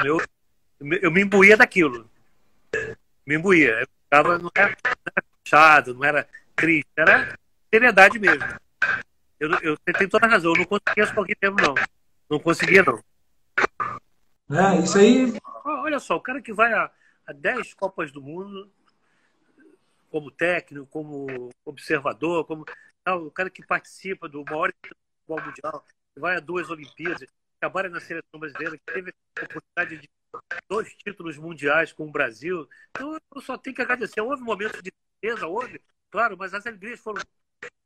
Eu, eu me imbuía daquilo. Me imbuía. Eu ficava, não era, fechado, não era triste, era seriedade mesmo. Eu, eu tenho toda a razão, eu não conseguia só tempo, não. Não conseguia, não. É, isso aí. Olha só, o cara que vai a, a 10 Copas do Mundo, como técnico, como observador, como não, o cara que participa do maior futebol mundial, que vai a duas Olimpíadas, trabalha na seleção brasileira, que teve a oportunidade de dois títulos mundiais com o Brasil. Então eu só tenho que agradecer. Houve momentos de tristeza, houve, claro, mas as alegrias foram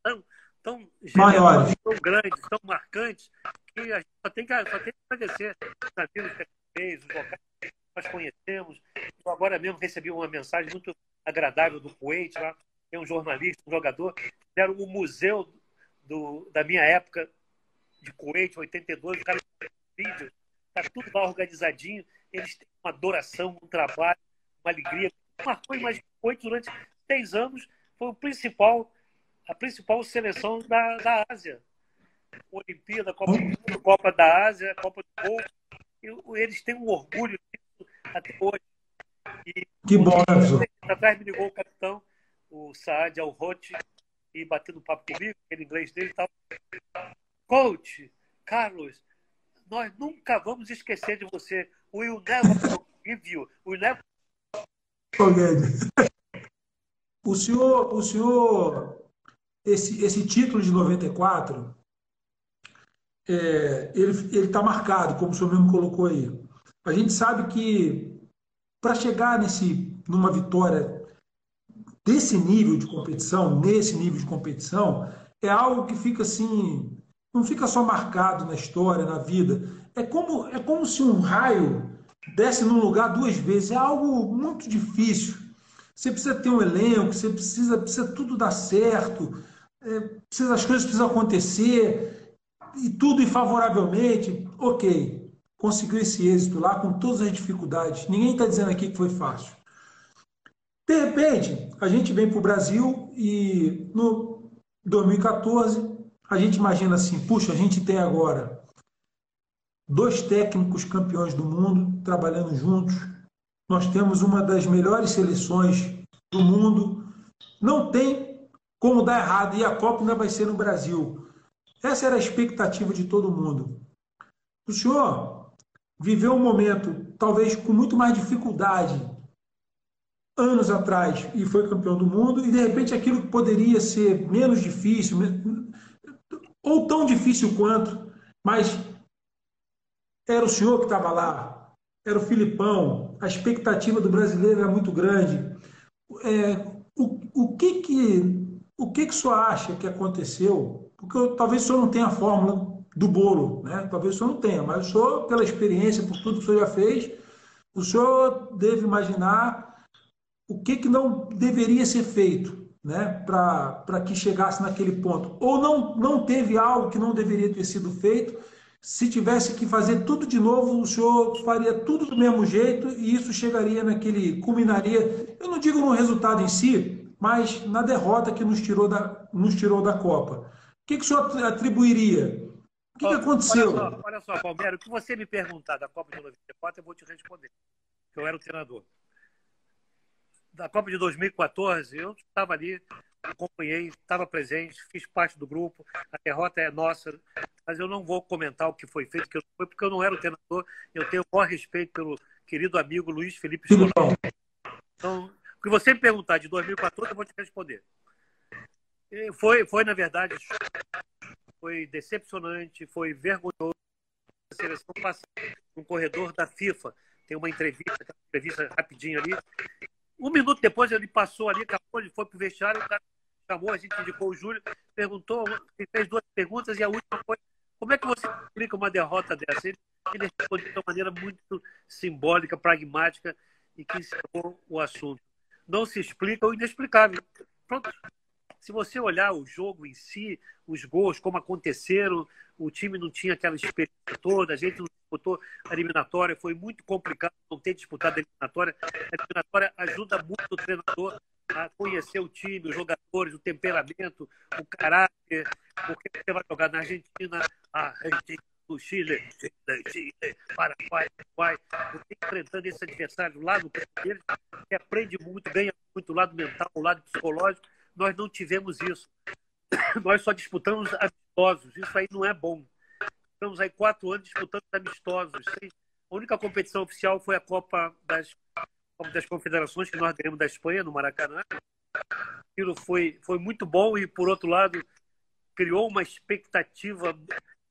tão, tão maiores, tão grandes, tão marcantes, que a gente só tem que, só tem que agradecer os amigos que a gente fez, os locais que nós conhecemos. Eu agora mesmo recebi uma mensagem muito agradável do Kuwait, lá, tem um jornalista, um jogador, fizeram o museu do, da minha época de Kuwait, 82, o cara vídeo, está tudo lá organizadinho, eles têm uma adoração, um trabalho, uma alegria. Marcou mais Kuwait durante seis anos, foi o principal, a principal seleção da, da Ásia. Olimpíada, Copa, Copa da Ásia, Copa do Golfo. Eles têm um orgulho disso até hoje. E, que bom, né, Atrás me ligou o capitão, o Saad Al-Hoti, e batendo papo comigo, aquele inglês dele e tal. Coach, Carlos, nós nunca vamos esquecer de você. We'll never forgive you. Never... O senhor, o senhor esse, esse título de 94, é, ele está marcado, como o senhor mesmo colocou aí. A gente sabe que para chegar nesse, numa vitória desse nível de competição, nesse nível de competição, é algo que fica assim, não fica só marcado na história, na vida. É como, é como se um raio desse num lugar duas vezes. É algo muito difícil. Você precisa ter um elenco, você precisa, precisa tudo dar certo, é, precisa, as coisas precisam acontecer, e tudo infavoravelmente. Ok, conseguiu esse êxito lá com todas as dificuldades. Ninguém está dizendo aqui que foi fácil. De repente, a gente vem para o Brasil e no 2014 a gente imagina assim: puxa, a gente tem agora dois técnicos campeões do mundo trabalhando juntos, nós temos uma das melhores seleções do mundo, não tem como dar errado e a Copa ainda vai ser no Brasil. Essa era a expectativa de todo mundo. O senhor viveu um momento, talvez com muito mais dificuldade, anos atrás e foi campeão do mundo, e de repente aquilo que poderia ser menos difícil, ou tão difícil quanto, mas era o senhor que estava lá, era o Filipão, a expectativa do brasileiro era muito grande. É, o, o, que que o que que o senhor acha que aconteceu? Porque eu, talvez o senhor não tenha a fórmula do bolo, né? Talvez o senhor não tenha, mas o senhor, pela experiência, por tudo que o senhor já fez, o senhor deve imaginar o que, que não deveria ser feito né, para que chegasse naquele ponto. Ou não, não teve algo que não deveria ter sido feito. Se tivesse que fazer tudo de novo, o senhor faria tudo do mesmo jeito e isso chegaria naquele, culminaria, eu não digo no resultado em si, mas na derrota que nos tirou da, nos tirou da Copa. O que, que o senhor atribuiria? O que, que aconteceu? Olha só, olha só, Palmeiras, o que você me perguntar da Copa de 94, eu vou te responder. Eu era o treinador da Copa de 2014, eu estava ali, acompanhei, estava presente, fiz parte do grupo. A derrota é nossa, mas eu não vou comentar o que foi feito, que foi porque eu não era o treinador. Eu tenho o maior respeito pelo querido amigo Luiz Felipe Scolari. Então, o que você me perguntar de 2014, eu vou te responder. Foi, foi na verdade, foi decepcionante, foi vergonhoso. A seleção passa no corredor da FIFA. Tem uma entrevista, uma entrevista rapidinho ali, um minuto depois ele passou ali, acabou, ele foi pro vestiário, o cara chamou, a gente indicou o Júlio, perguntou, fez duas perguntas e a última foi como é que você explica uma derrota dessa? Ele, ele respondeu de uma maneira muito simbólica, pragmática e que encerrou o assunto. Não se explica o inexplicável. Pronto. Se você olhar o jogo em si, os gols, como aconteceram, o time não tinha aquela experiência toda, a gente não disputou a eliminatória, foi muito complicado não ter disputado a eliminatória. A eliminatória ajuda muito o treinador a conhecer o time, os jogadores, o temperamento, o caráter, porque você vai jogar na Argentina, Argentina, do Chile, Chile, Chile, Paraguai, Paraguai. Você enfrentando esse adversário lá no campo que aprende muito, ganha muito o lado mental, o lado psicológico. Nós não tivemos isso. Nós só disputamos amistosos. Isso aí não é bom. Estamos aí quatro anos disputando amistosos. A única competição oficial foi a Copa das, Copa das Confederações, que nós ganhamos da Espanha, no Maracanã. Aquilo foi, foi muito bom e, por outro lado, criou uma expectativa,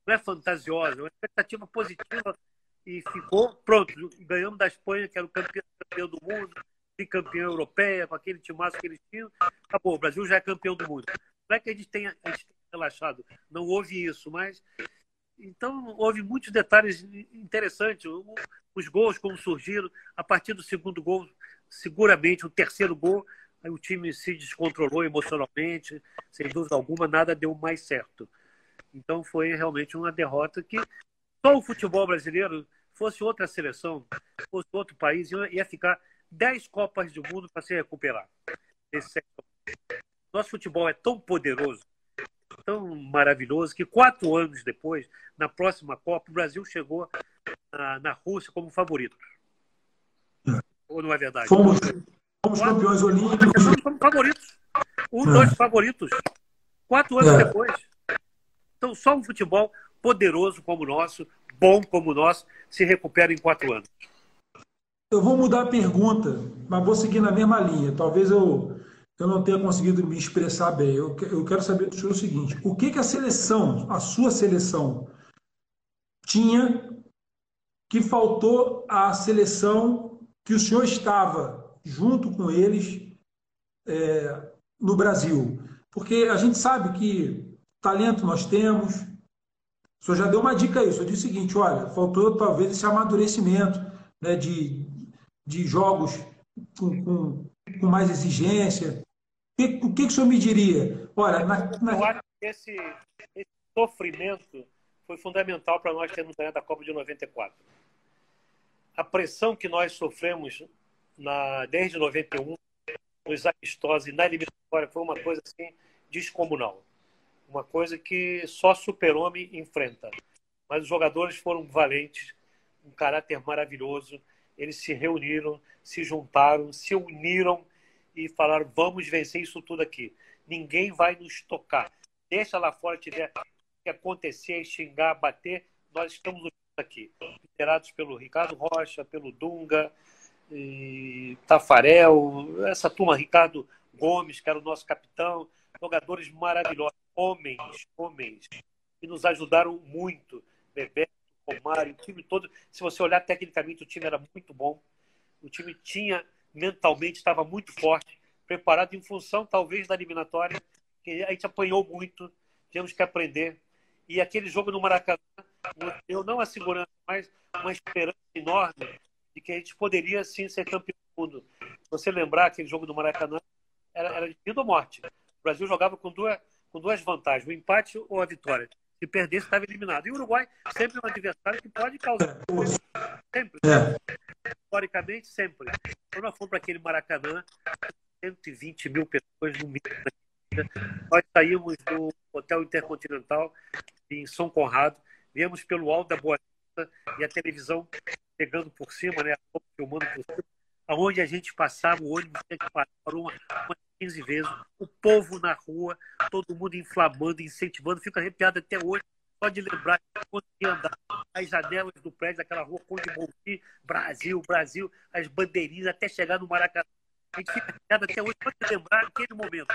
não é fantasiosa, é uma expectativa positiva e ficou pronto. Ganhamos da Espanha, que era o campeão, campeão do mundo, e campeão europeia, com aquele timaço que eles tinham. Acabou, o Brasil já é campeão do mundo. Não é que a gente tenha, a gente tenha relaxado, não houve isso, mas. Então, houve muitos detalhes interessantes. Os gols, como surgiram, a partir do segundo gol, seguramente, o terceiro gol, Aí o time se descontrolou emocionalmente, sem dúvida alguma, nada deu mais certo. Então foi realmente uma derrota que só o futebol brasileiro, fosse outra seleção, fosse outro país, ia ficar 10 Copas do Mundo para se recuperar. Nosso futebol é tão poderoso, tão maravilhoso, que quatro anos depois, na próxima Copa, o Brasil chegou na, na Rússia como favorito. Ou não é verdade? Fomos, Fomos campeões olímpicos. Somos favoritos. Um dos é. favoritos. Quatro anos é. depois. Então, só um futebol poderoso como o nosso, bom como o nosso, se recupera em quatro anos. Eu vou mudar a pergunta, mas vou seguir na mesma linha. Talvez eu, eu não tenha conseguido me expressar bem. Eu, eu quero saber do senhor o seguinte: o que, que a seleção, a sua seleção, tinha que faltou à seleção que o senhor estava junto com eles é, no Brasil. Porque a gente sabe que talento nós temos. O senhor já deu uma dica aí, o senhor disse o seguinte: olha, faltou talvez esse amadurecimento né, de, de jogos com, com, com mais exigência. O que, o que o senhor me diria? Olha, na, na... Eu acho que esse, esse sofrimento foi fundamental para nós termos ganhado a Copa de 94. A pressão que nós sofremos na, desde 91, nos amistosos e na eliminatória, foi uma coisa assim descomunal. Uma coisa que só super-homem enfrenta. Mas os jogadores foram valentes, um caráter maravilhoso. Eles se reuniram, se juntaram, se uniram e falaram: vamos vencer isso tudo aqui. Ninguém vai nos tocar. Deixa lá fora tiver que acontecer, xingar, bater. Nós estamos aqui, liderados pelo Ricardo Rocha, pelo Dunga, Tafarel, essa turma, Ricardo Gomes, que era o nosso capitão, jogadores maravilhosos, homens, homens, que nos ajudaram muito. Bebeto, Romário, o time todo. Se você olhar tecnicamente, o time era muito bom. O time tinha, mentalmente, estava muito forte, preparado em função, talvez, da eliminatória, que a gente apanhou muito, temos que aprender. E aquele jogo no Maracanã, eu não a segurança, mas uma esperança enorme de que a gente poderia sim ser campeão do mundo. Se você lembrar aquele jogo do Maracanã, era, era de vida ou morte. O Brasil jogava com duas, com duas vantagens, o empate ou a vitória. Se perdesse, estava eliminado. E o Uruguai sempre é um adversário que pode causar. Sempre. É. Historicamente, sempre. Quando nós fomos para aquele Maracanã, 120 mil pessoas no mínimo. Nós saímos do Hotel Intercontinental em São Conrado, viemos pelo alto da Boa Vista e a televisão pegando por cima, né? Filmando por cima. Aonde a gente passava, o ônibus tinha que uma, uma 15 vezes. O povo na rua, todo mundo inflamando, incentivando. Fico arrepiado até hoje, só de lembrar conseguia andar as janelas do prédio daquela rua Conde Monti, Brasil, Brasil, as bandeirinhas, até chegar no Maracanã. A gente fica arrepiado até hoje, só de lembrar aquele momento.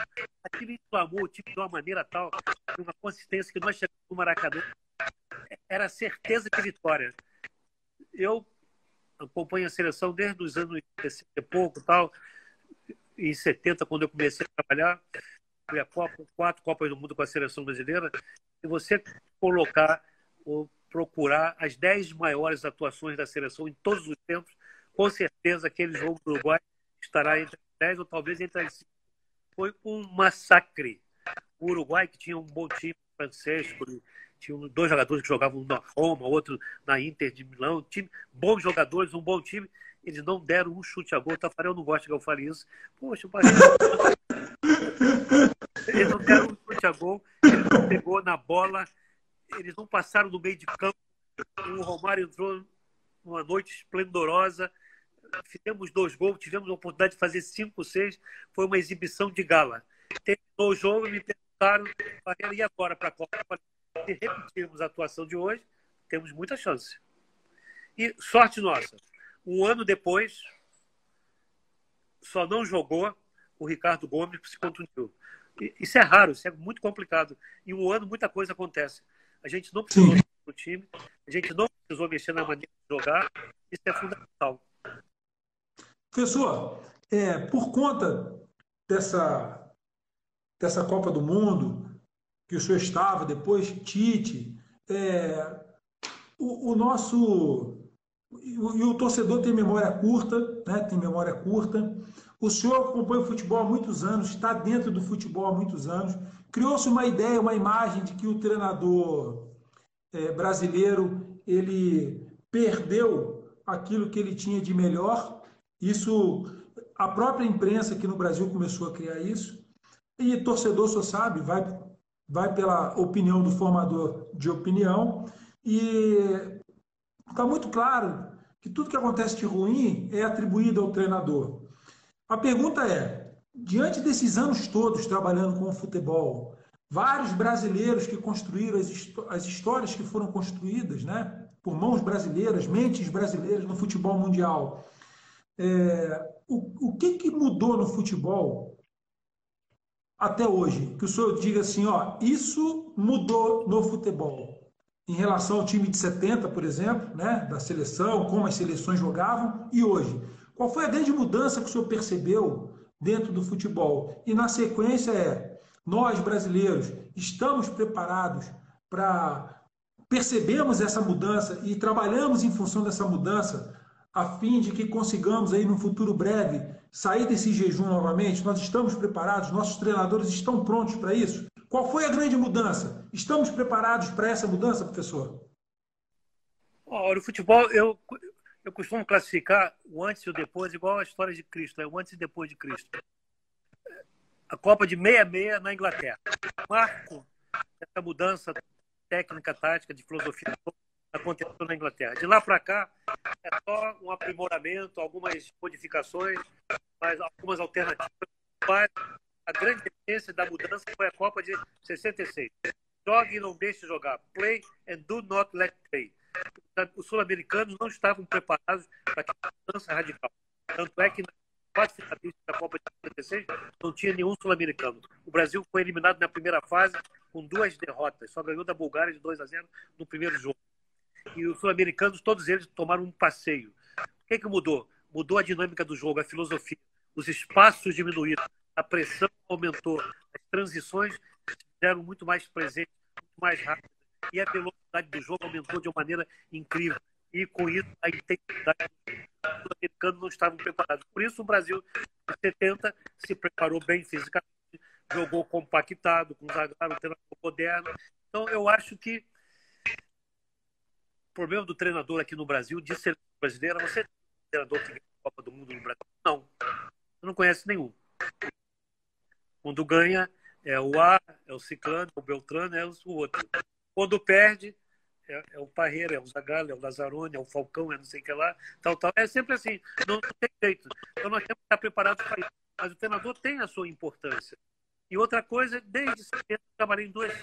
Aquilo inflamou o time de uma maneira tal, de uma consistência que nós chegamos no Maracanã. Era certeza de vitória eu acompanho a seleção desde os anos 60 e pouco, tal. Em 70, quando eu comecei a trabalhar, a Copa, quatro Copas do Mundo com a seleção brasileira. Se você colocar ou procurar as dez maiores atuações da seleção em todos os tempos, com certeza aquele jogo do Uruguai estará entre as dez ou talvez entre as cinco. Foi um massacre. O Uruguai, que tinha um bom time, Francesco, tinha dois jogadores que jogavam na Roma, outro na Inter de Milão, time, bons jogadores, um bom time. Eles não deram um chute a gol. O Tafarel não gosta que eu fale isso. Poxa, o Eles não deram um chute a gol, ele não pegou na bola, eles não passaram do meio de campo. o Romário entrou numa noite esplendorosa, fizemos dois gols, tivemos a oportunidade de fazer cinco, seis, foi uma exibição de gala. Terminou o jogo me perguntaram, e agora para a Copa? Se repetirmos a atuação de hoje, temos muita chance. E sorte nossa, um ano depois, só não jogou o Ricardo Gomes que se contundiu. Isso é raro, isso é muito complicado. Em um ano, muita coisa acontece. A gente não precisou do time, a gente não precisou mexer na maneira de jogar, isso é fundamental. Professor, é, por conta dessa, dessa Copa do Mundo, que o senhor estava, depois Tite, é, o, o, nosso. E o, o, torcedor tem memória curta, né? tem memória curta. O senhor acompanha o futebol há muitos anos, está dentro do futebol há muitos anos. Criou-se uma ideia, uma imagem de que o treinador é, brasileiro ele perdeu aquilo que ele tinha de melhor. Isso, a própria imprensa aqui no Brasil começou a criar isso. E torcedor só sabe, vai, vai pela opinião do formador de opinião. E está muito claro que tudo que acontece de ruim é atribuído ao treinador. A pergunta é: diante desses anos todos trabalhando com o futebol, vários brasileiros que construíram as, as histórias que foram construídas, né, por mãos brasileiras, mentes brasileiras no futebol mundial, é, o, o que, que mudou no futebol até hoje? Que o senhor diga assim, ó, isso mudou no futebol em relação ao time de 70, por exemplo, né, da seleção, como as seleções jogavam, e hoje? Qual foi a grande mudança que o senhor percebeu dentro do futebol? E na sequência é, nós brasileiros estamos preparados para percebemos essa mudança e trabalhamos em função dessa mudança a fim de que consigamos aí no futuro breve sair desse jejum novamente? Nós estamos preparados? Nossos treinadores estão prontos para isso? Qual foi a grande mudança? Estamos preparados para essa mudança, professor? Olha, o futebol, eu, eu costumo classificar o antes e o depois igual a história de Cristo, é o antes e depois de Cristo. A Copa de 66 na Inglaterra. Marco dessa mudança técnica, tática, de filosofia aconteceu na Inglaterra. De lá para cá, é só um aprimoramento, algumas modificações, mas algumas alternativas. Mas a grande essência da mudança foi a Copa de 66. Jogue e não deixe jogar. Play and do not let play. Os sul-americanos não estavam preparados para aquela mudança radical. Tanto é que na finalistas da Copa de 76 não tinha nenhum sul-americano. O Brasil foi eliminado na primeira fase com duas derrotas. Só ganhou da Bulgária de 2 a 0 no primeiro jogo. E os sul-americanos, todos eles tomaram um passeio. O que, é que mudou? Mudou a dinâmica do jogo, a filosofia. Os espaços diminuíram a pressão aumentou, as transições eram muito mais presentes, muito mais rápidas, e a velocidade do jogo aumentou de uma maneira incrível. E com isso, a intensidade dos americanos não estavam preparados. Por isso, o Brasil, em 70, se preparou bem fisicamente, jogou compactado, com Zagallo, um treinador moderno. Então, eu acho que o problema do treinador aqui no Brasil, de ser brasileira, você tem um treinador que ganha a Copa do Mundo no Brasil? Não. Você não conhece nenhum. Quando ganha, é o A, é o Ciclano, é o Beltrano, é o outro. Quando perde, é, é o Parreira, é o Zagallo, é o Lazzaroni, é o Falcão, é não sei o que lá, tal, tal. É sempre assim, não, não tem jeito. Então nós temos que estar preparados para isso. Mas o treinador tem a sua importância. E outra coisa, desde 70, trabalhei em duas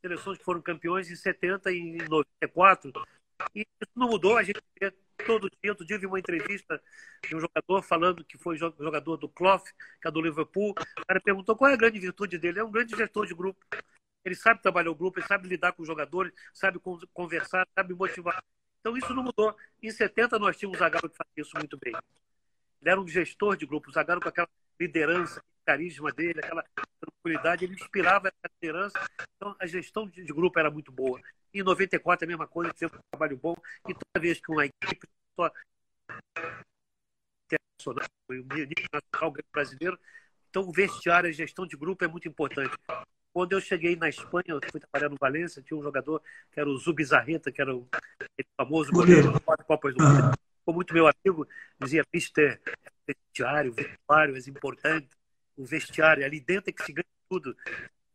seleções que foram campeões em 70 e em 94. E isso não mudou, a gente vê todo dia. Outro dia eu vi uma entrevista de um jogador falando que foi jogador do Clough, que é do Liverpool. O cara perguntou qual é a grande virtude dele. É um grande gestor de grupo. Ele sabe trabalhar o grupo, ele sabe lidar com os jogadores, sabe conversar, sabe motivar. Então isso não mudou. Em 70 nós tínhamos o Zagallo que fazia isso muito bem. Ele era um gestor de grupo. O Zagallo com aquela liderança, carisma dele, aquela tranquilidade, ele inspirava essa liderança. Então a gestão de grupo era muito boa. Em 94 é a mesma coisa, sempre um trabalho bom. E toda vez que uma equipe só internacional, o nível nacional brasileiro, então o vestiário, a gestão de grupo é muito importante. Quando eu cheguei na Espanha, eu fui trabalhar no Valência, tinha um jogador que era o Zubizarreta, que era o famoso goleiro quatro Copas do Mundo. Ficou muito meu amigo, dizia, Mister, vestiário, o vestiário é importante, o vestiário, ali dentro é que se ganha tudo.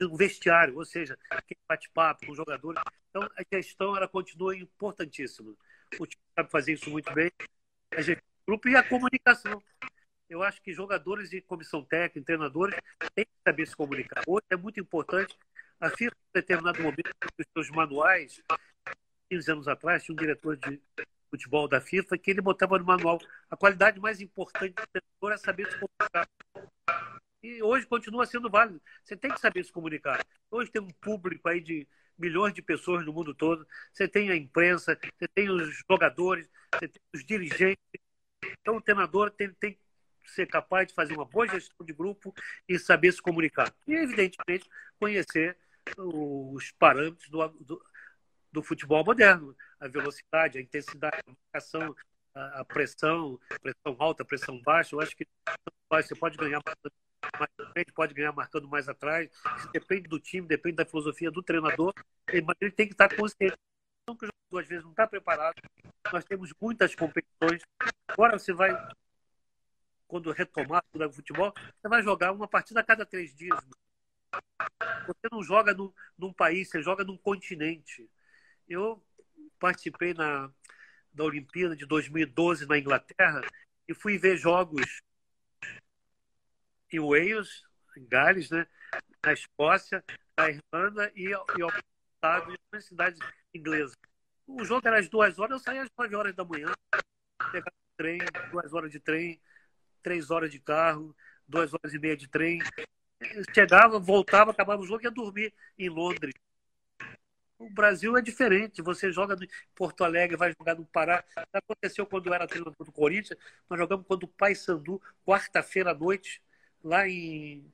Um vestiário, ou seja, quem bate-papo com os jogadores. Então, a gestão ela continua importantíssima. O time sabe fazer isso muito bem. A gestão grupo e a comunicação. Eu acho que jogadores e comissão técnica, treinadores, têm que saber se comunicar. Hoje é muito importante. A FIFA, em determinado momento, os seus manuais, 15 anos atrás, tinha um diretor de futebol da FIFA que ele botava no manual a qualidade mais importante do treinador é saber se comunicar. E hoje continua sendo válido. Você tem que saber se comunicar. Hoje tem um público aí de milhões de pessoas no mundo todo. Você tem a imprensa, você tem os jogadores, você tem os dirigentes. Então o treinador tem, tem que ser capaz de fazer uma boa gestão de grupo e saber se comunicar. E, evidentemente, conhecer os parâmetros do, do, do futebol moderno. A velocidade, a intensidade, a marcação, a, a pressão, pressão alta, pressão baixa. Eu acho que você pode ganhar mais frente, pode ganhar marcando mais atrás. Isso depende do time, depende da filosofia do treinador, mas ele tem que estar consciente. Então, que o jogador às vezes não está preparado. Nós temos muitas competições. Agora você vai, quando retomar o futebol, você vai jogar uma partida a cada três dias. Você não joga num, num país, você joga num continente. Eu participei na, da Olimpíada de 2012 na Inglaterra e fui ver jogos em Wales, em Gales, né? na Escócia, na Irlanda e, e ao estado de uma cidade inglesa. O jogo era às duas horas, eu saía às nove horas da manhã, pegava trem, duas horas de trem, três horas de carro, duas horas e meia de trem. Chegava, voltava, acabava o jogo e ia dormir em Londres. O Brasil é diferente. Você joga em Porto Alegre, vai jogar no Pará. Aconteceu quando eu era treinador do Corinthians. Nós jogamos quando o Paysandu, quarta-feira à noite, lá em.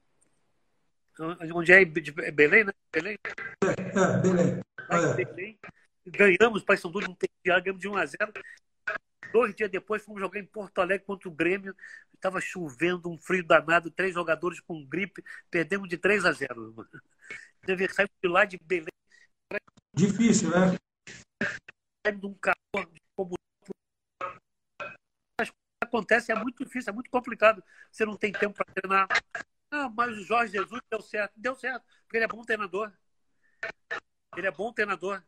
Onde é? Belém, né? Belém? É, é Belém. Lá em é. Belém. Ganhamos o Paysandu não tem ganhamos de 1 a 0 Dois dias depois fomos jogar em Porto Alegre contra o Grêmio. Estava chovendo, um frio danado, três jogadores com gripe. Perdemos de 3 a 0. Mano. Saímos de lá de Belém. Difícil, né? De um como acontece, é muito difícil, é muito complicado. Você não tem tempo para treinar. Ah, mas o Jorge Jesus deu certo. Deu certo, porque ele é bom treinador. Ele é bom treinador.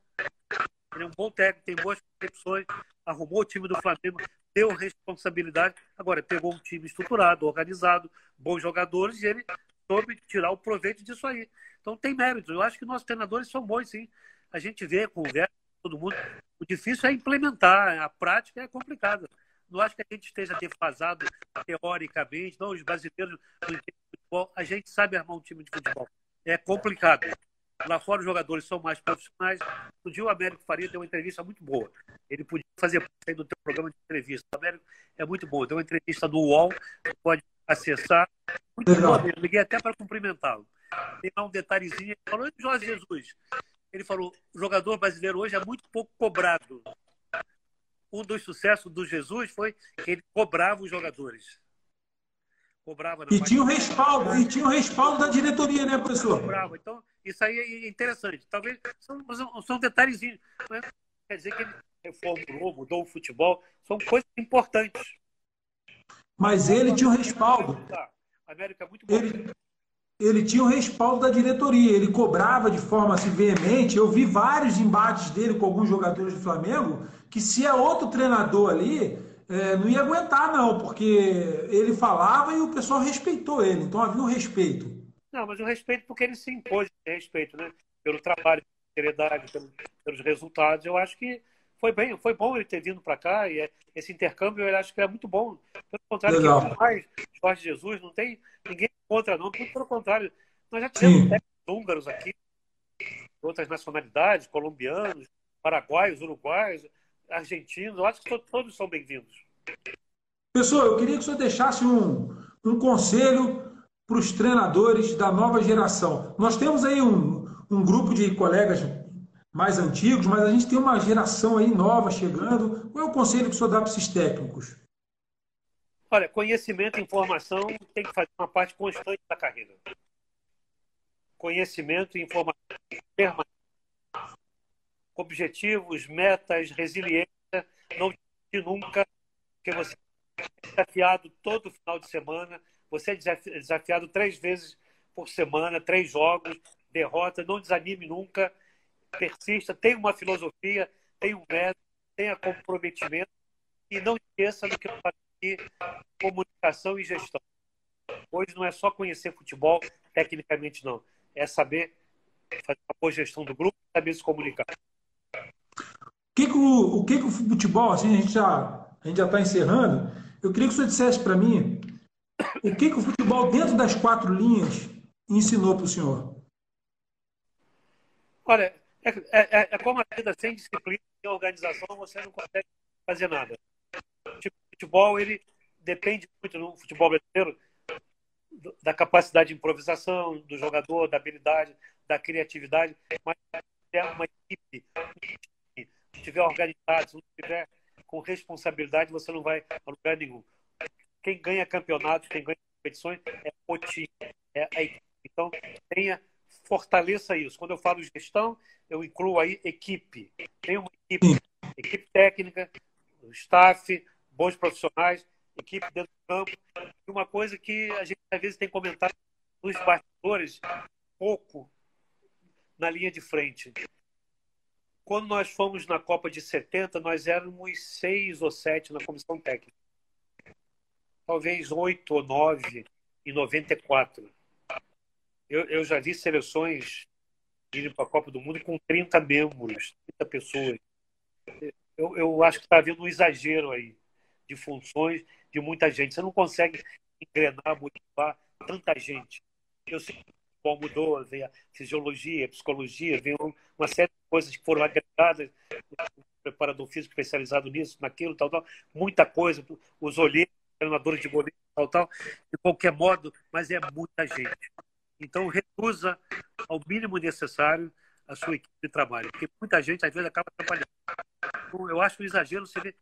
Ele é um bom técnico, tem boas concepções, arrumou o time do Flamengo, deu responsabilidade. Agora, pegou um time estruturado, organizado, bons jogadores, e ele soube tirar o proveito disso aí. Então tem mérito. Eu acho que nossos treinadores são bons, sim. A gente vê, conversa todo mundo. O difícil é implementar, a prática é complicada. Não acho que a gente esteja defasado teoricamente. Não, os brasileiros não entendem futebol. A gente sabe armar um time de futebol. É complicado. Lá fora os jogadores são mais profissionais. O dia o Américo Faria deu uma entrevista muito boa. Ele podia fazer parte do teu programa de entrevista. O Américo é muito bom. Deu uma entrevista do UOL, pode acessar. Muito Legal. bom. Eu liguei até para cumprimentá-lo. Tem lá um detalhezinho. Ele falou, Jorge Jesus. Ele falou, o jogador brasileiro hoje é muito pouco cobrado um dos sucessos do Jesus foi que ele cobrava os jogadores. Cobrava e tinha o respaldo, e tinha o respaldo da diretoria, né, professor? Cobrava. Então, isso aí é interessante. Talvez são, são detalhezinhos. Não quer dizer que ele reformulou, mudou o futebol. São coisas importantes. Mas ele tinha o respaldo. A América é muito boa. Ele, ele tinha o respaldo da diretoria, ele cobrava de forma assim, veemente. Eu vi vários embates dele com alguns jogadores do Flamengo, que se é outro treinador ali, é, não ia aguentar, não, porque ele falava e o pessoal respeitou ele, então havia um respeito. Não, mas o respeito porque ele se impôs respeito, né? Pelo trabalho, pela seriedade, pelos, pelos resultados. Eu acho que foi bem, foi bom ele ter vindo para cá e é, esse intercâmbio eu acho que é muito bom. Pelo contrário, Legal. que mais Jorge Jesus não tem ninguém contra não, pelo contrário, nós já tivemos técnicos húngaros aqui, outras nacionalidades, colombianos, paraguaios, uruguaios, argentinos, eu acho que todos, todos são bem-vindos. Pessoal, eu queria que o senhor deixasse um, um conselho para os treinadores da nova geração. Nós temos aí um, um grupo de colegas mais antigos, mas a gente tem uma geração aí nova chegando. Qual é o conselho que o senhor dá para esses técnicos? Olha, conhecimento e informação tem que fazer uma parte constante da carreira. Conhecimento e informação permanente. Objetivos, metas, resiliência, não de nunca, porque você é desafiado todo final de semana, você é desafiado três vezes por semana, três jogos, derrota, não desanime nunca, persista, tenha uma filosofia, tenha um método, tenha comprometimento e não esqueça do que falei aqui, comunicação e gestão. Hoje não é só conhecer futebol tecnicamente, não. É saber fazer uma boa gestão do grupo e saber se comunicar. O que, que, o, o, que, que o futebol, assim, a gente já a gente já está encerrando, eu queria que o senhor dissesse para mim o que, que o futebol, dentro das quatro linhas, ensinou para o senhor. Olha, é, é, é, como a vida sem disciplina, sem organização, você não consegue fazer nada. Futebol, ele depende muito no futebol brasileiro da capacidade de improvisação do jogador, da habilidade, da criatividade, mas é uma equipe estiver organizado, se não estiver com responsabilidade, você não vai a lugar nenhum. Quem ganha campeonatos, quem ganha competições é o time, é a equipe. Então, tenha, fortaleça isso. Quando eu falo gestão, eu incluo aí equipe. Tem uma equipe, equipe técnica, staff, bons profissionais, equipe dentro do campo. E uma coisa que a gente às vezes tem comentado nos bastidores, pouco na linha de frente. Quando nós fomos na Copa de 70, nós éramos seis ou sete na comissão técnica. Talvez oito ou nove em 94. Eu, eu já vi seleções irem para a Copa do Mundo com 30 membros, 30 pessoas. Eu, eu acho que está havendo um exagero aí de funções de muita gente. Você não consegue engrenar, motivar tanta gente. Eu sei futebol mudou, vem a fisiologia, a psicologia, vem uma série de coisas que foram agregadas, o preparador físico especializado nisso, naquilo, tal, tal, muita coisa, os olheiros, treinadores de goleiro, tal, tal, de qualquer modo, mas é muita gente. Então, reduza ao mínimo necessário a sua equipe de trabalho, porque muita gente, às vezes, acaba atrapalhando. Então, eu acho um exagero você ver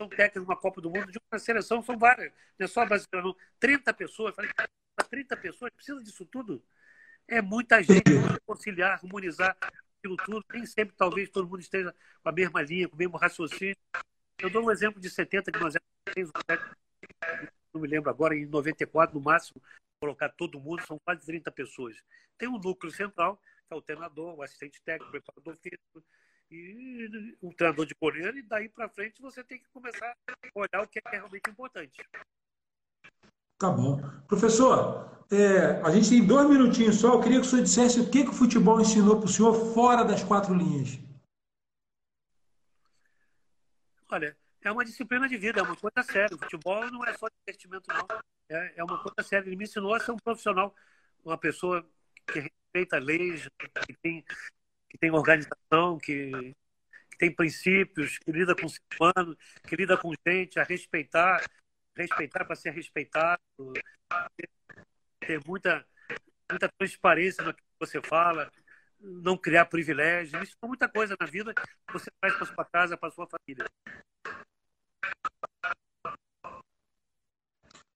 são técnicos numa Copa do Mundo, de uma seleção, são várias, não é só brasileiro, não. 30 pessoas, falei, 30 pessoas, precisa disso tudo? É muita gente conciliar, harmonizar aquilo tudo. Nem sempre, talvez, todo mundo esteja com a mesma linha, com o mesmo raciocínio. Eu dou um exemplo de 70, que nós éramos não me lembro agora, em 94, no máximo, colocar todo mundo, são quase 30 pessoas. Tem um núcleo central, que é o treinador, o assistente técnico, o preparador físico, e um treinador de goleiro, e daí para frente você tem que começar a olhar o que é realmente importante. Tá bom. Professor, é, a gente tem dois minutinhos só. Eu queria que o senhor dissesse o que, que o futebol ensinou para o senhor fora das quatro linhas. Olha, é uma disciplina de vida, é uma coisa séria. O futebol não é só divertimento, não. É, é uma coisa séria. Ele me ensinou a ser um profissional, uma pessoa que respeita leis, que tem, que tem organização, que, que tem princípios, que lida com o ser humano, que lida com gente, a respeitar, respeitar para ser respeitado, ter muita, muita transparência no que você fala, não criar privilégios. Isso é muita coisa na vida que você faz para sua casa, para sua família.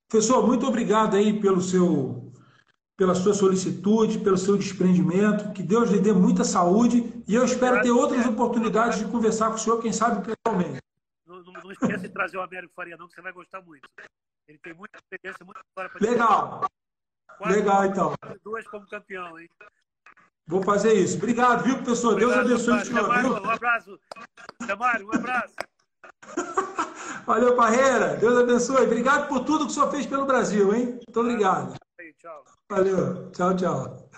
Professor, muito obrigado aí pelo seu, pela sua solicitude, pelo seu desprendimento. Que Deus lhe dê muita saúde e eu espero ter outras oportunidades de conversar com o senhor, quem sabe pessoalmente. Não, não, não esqueça de trazer o Américo Faria, não, que você vai gostar muito. Ele tem muita experiência, muita história para Legal. Quatro, Legal, então. Duas como campeão, hein? Vou fazer isso. Obrigado, viu, professor? Obrigado, Deus abençoe o senhor. Mário, um abraço. Mário, um abraço. Valeu, Parreira. Deus abençoe. Obrigado por tudo que o senhor fez pelo Brasil, hein? Muito obrigado aí, tchau. Valeu, tchau, tchau.